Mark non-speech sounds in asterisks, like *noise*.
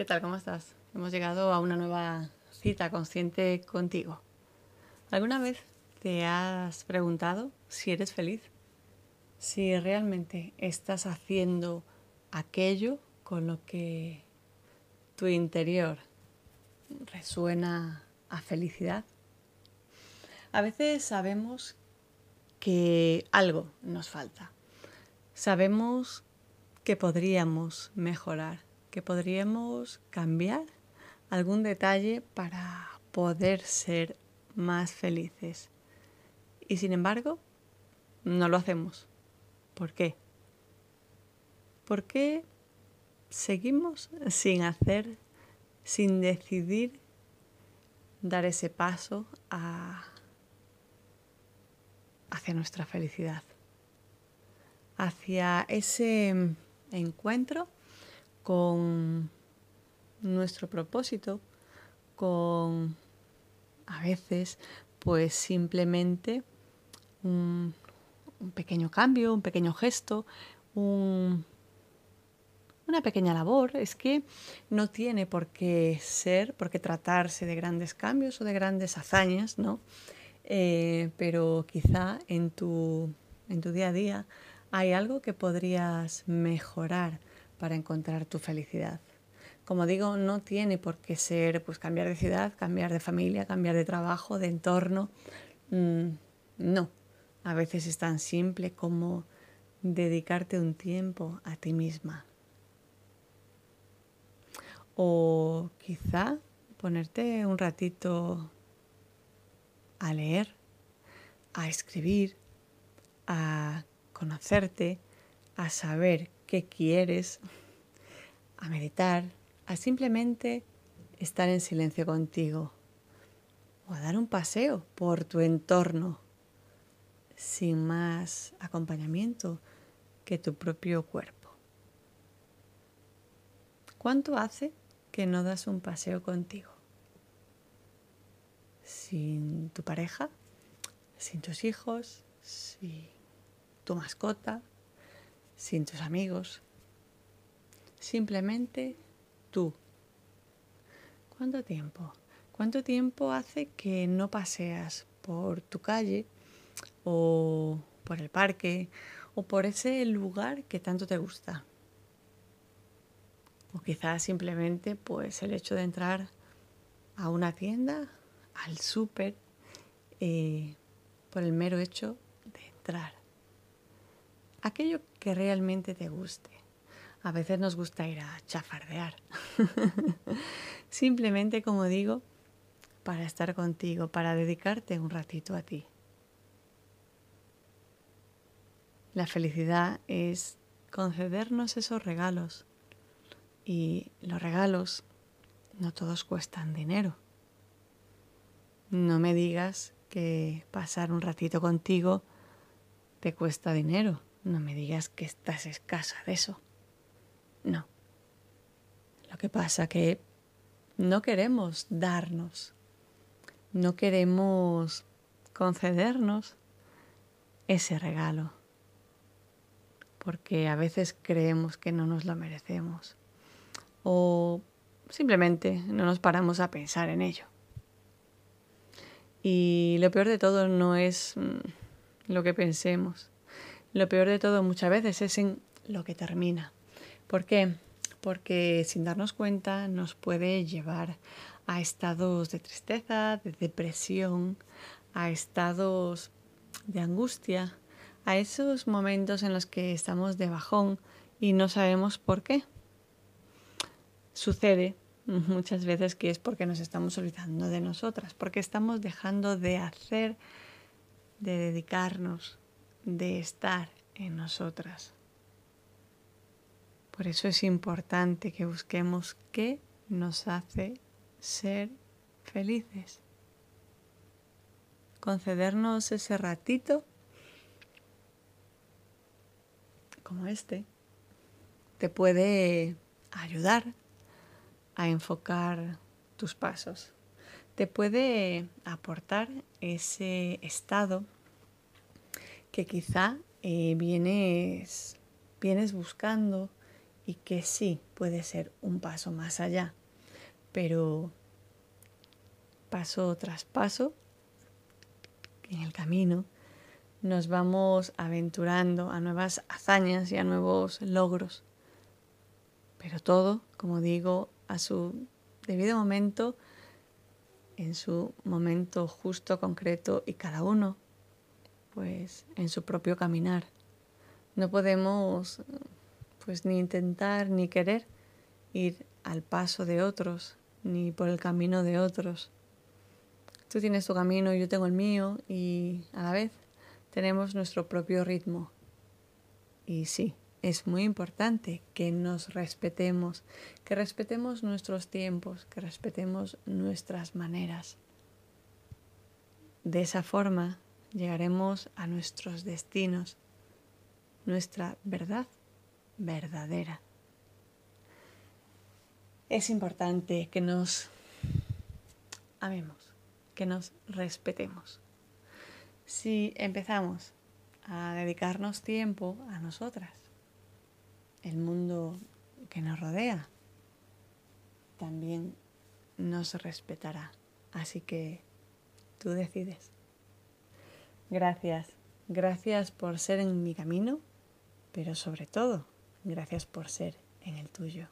¿Qué tal? ¿Cómo estás? Hemos llegado a una nueva cita consciente contigo. ¿Alguna vez te has preguntado si eres feliz? Si realmente estás haciendo aquello con lo que tu interior resuena a felicidad. A veces sabemos que algo nos falta. Sabemos que podríamos mejorar que podríamos cambiar algún detalle para poder ser más felices. Y sin embargo, no lo hacemos. ¿Por qué? ¿Por qué seguimos sin hacer, sin decidir dar ese paso hacia nuestra felicidad? Hacia ese encuentro con nuestro propósito, con a veces pues simplemente un, pequeño cambio, un pequeño gesto, una pequeña labor. Es que no tiene por qué ser, por qué tratarse de grandes cambios o de grandes hazañas, ¿no? Eh, pero quizá en tu, en tu día a día hay algo que podrías mejorar para encontrar tu felicidad. Como digo, no tiene por qué ser pues cambiar de ciudad, cambiar de familia, cambiar de trabajo, de entorno. Mm, no, a veces es tan simple como dedicarte un tiempo a ti misma. O quizá ponerte un ratito a leer, a escribir, a conocerte, a saber qué quieres, a meditar, a simplemente estar en silencio contigo o a dar un paseo por tu entorno sin más acompañamiento que tu propio cuerpo. ¿Cuánto hace que no das un paseo contigo? Sin tu pareja, sin tus hijos, sin tu mascota, sin tus amigos. Simplemente tú. ¿Cuánto tiempo? ¿Cuánto tiempo hace que no paseas por tu calle o por el parque o por ese lugar que tanto te gusta? O quizás simplemente pues el hecho de entrar a una tienda, al súper, eh, por el mero hecho de entrar aquello que realmente te guste. A veces nos gusta ir a chafardear. *laughs* Simplemente, como digo, para estar contigo, para dedicarte un ratito a ti. La felicidad es concedernos esos regalos. Y los regalos no todos cuestan dinero. No me digas que pasar un ratito contigo te cuesta dinero. No me digas que estás escasa de eso. No. Lo que pasa que no queremos darnos, no queremos concedernos ese regalo, porque a veces creemos que no nos lo merecemos o simplemente no nos paramos a pensar en ello. Y lo peor de todo no es mm, lo que pensemos, lo peor de todo muchas veces es en lo que termina. ¿Por qué? Porque sin darnos cuenta nos puede llevar a estados de tristeza, de depresión, a estados de angustia, a esos momentos en los que estamos de bajón y no sabemos por qué. Sucede *laughs* muchas veces que es porque nos estamos olvidando de nosotras, porque estamos dejando de hacer, de dedicarnos, de estar en nosotras. Por eso es importante que busquemos qué nos hace ser felices. Concedernos ese ratito como este te puede ayudar a enfocar tus pasos. Te puede aportar ese estado que quizá eh, vienes, vienes buscando y que sí puede ser un paso más allá, pero paso tras paso en el camino nos vamos aventurando a nuevas hazañas y a nuevos logros. Pero todo, como digo, a su debido momento, en su momento justo, concreto y cada uno, pues en su propio caminar. No podemos pues ni intentar ni querer ir al paso de otros, ni por el camino de otros. Tú tienes tu camino, yo tengo el mío y a la vez tenemos nuestro propio ritmo. Y sí, es muy importante que nos respetemos, que respetemos nuestros tiempos, que respetemos nuestras maneras. De esa forma llegaremos a nuestros destinos, nuestra verdad verdadera. Es importante que nos amemos, que nos respetemos si empezamos a dedicarnos tiempo a nosotras, el mundo que nos rodea también nos respetará. Así que tú decides. Gracias, gracias por ser en mi camino, pero sobre todo, gracias por ser en el tuyo.